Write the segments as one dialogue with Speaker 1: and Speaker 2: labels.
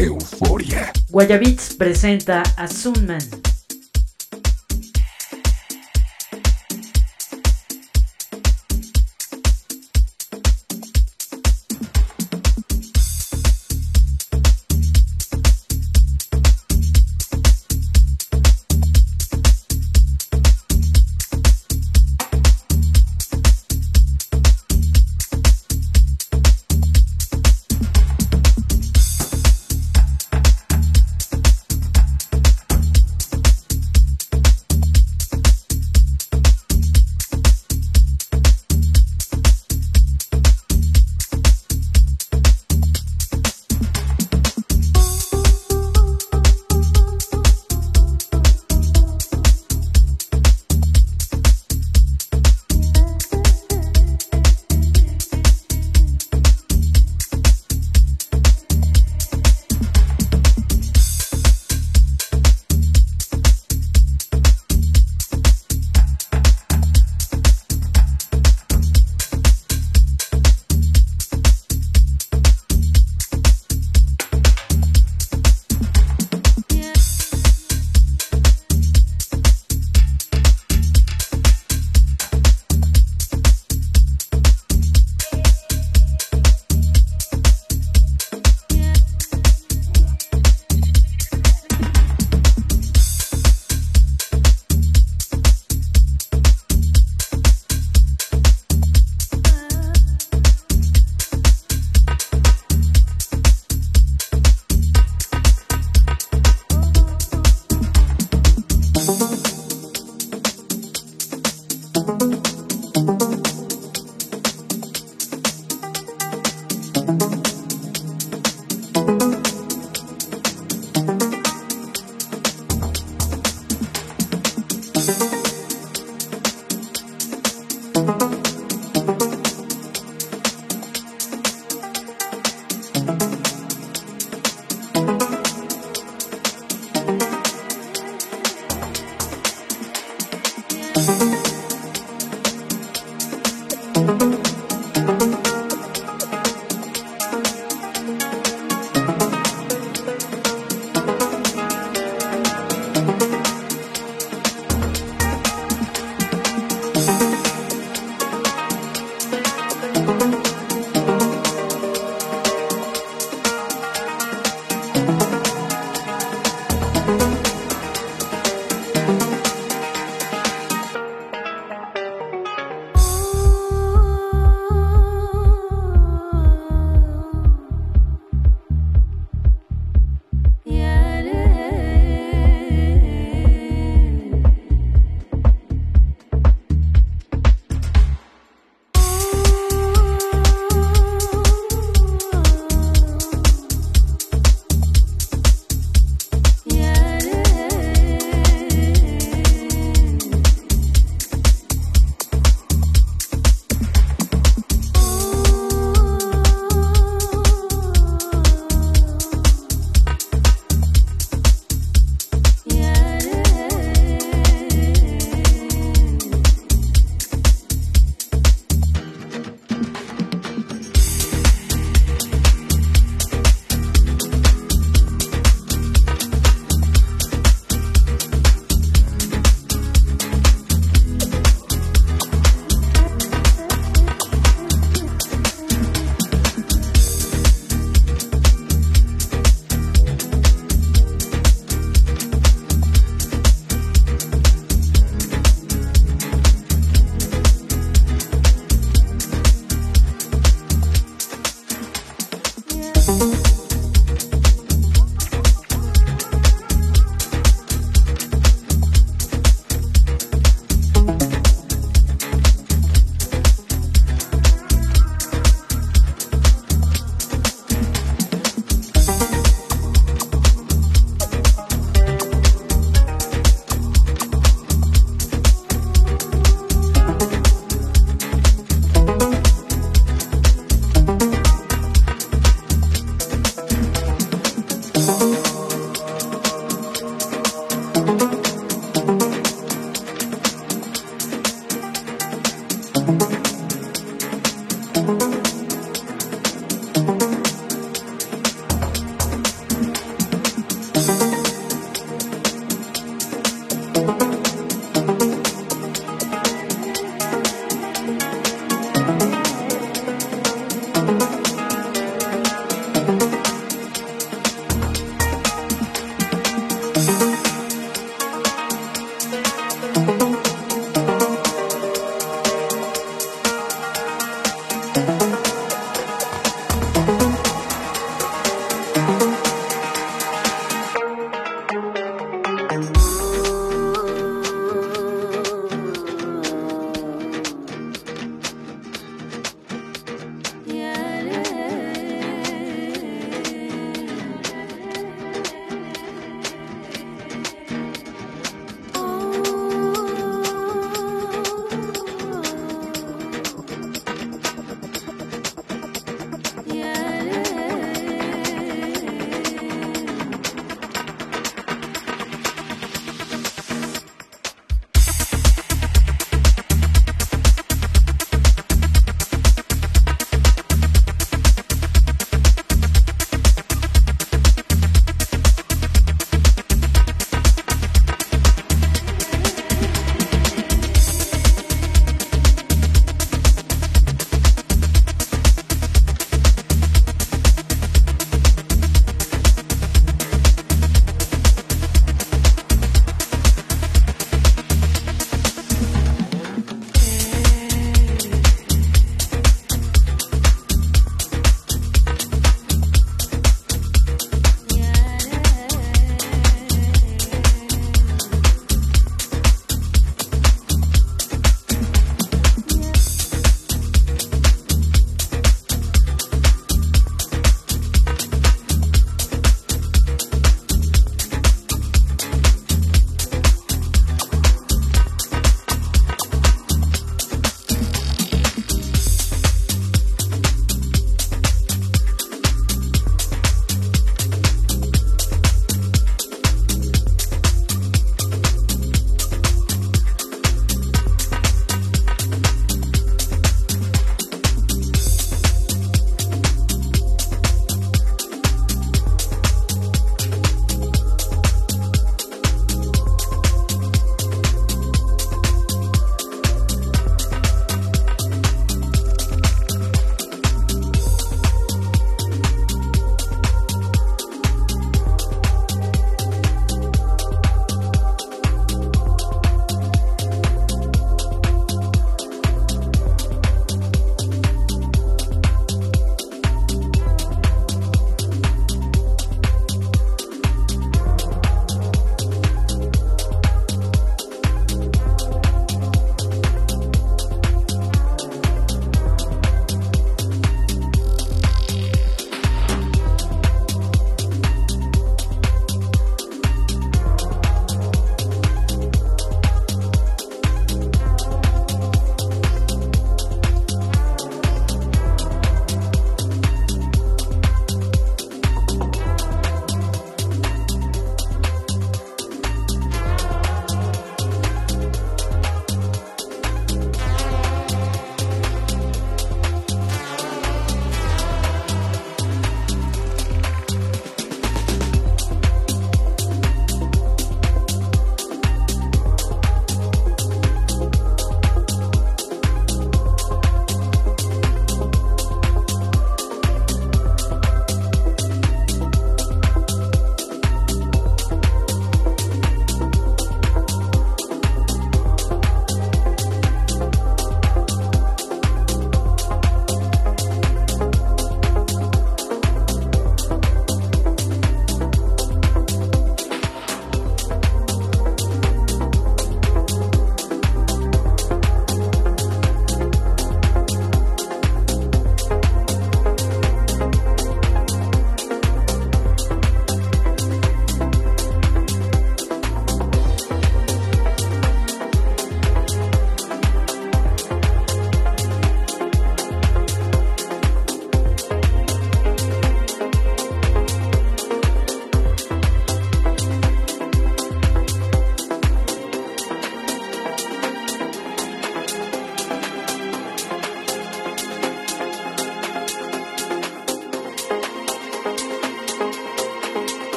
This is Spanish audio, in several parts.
Speaker 1: Euforia.
Speaker 2: Guayabits presenta a Sunman.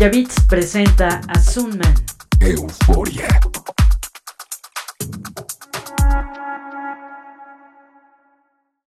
Speaker 1: Guayabits presenta a Sunman.
Speaker 3: Euforia.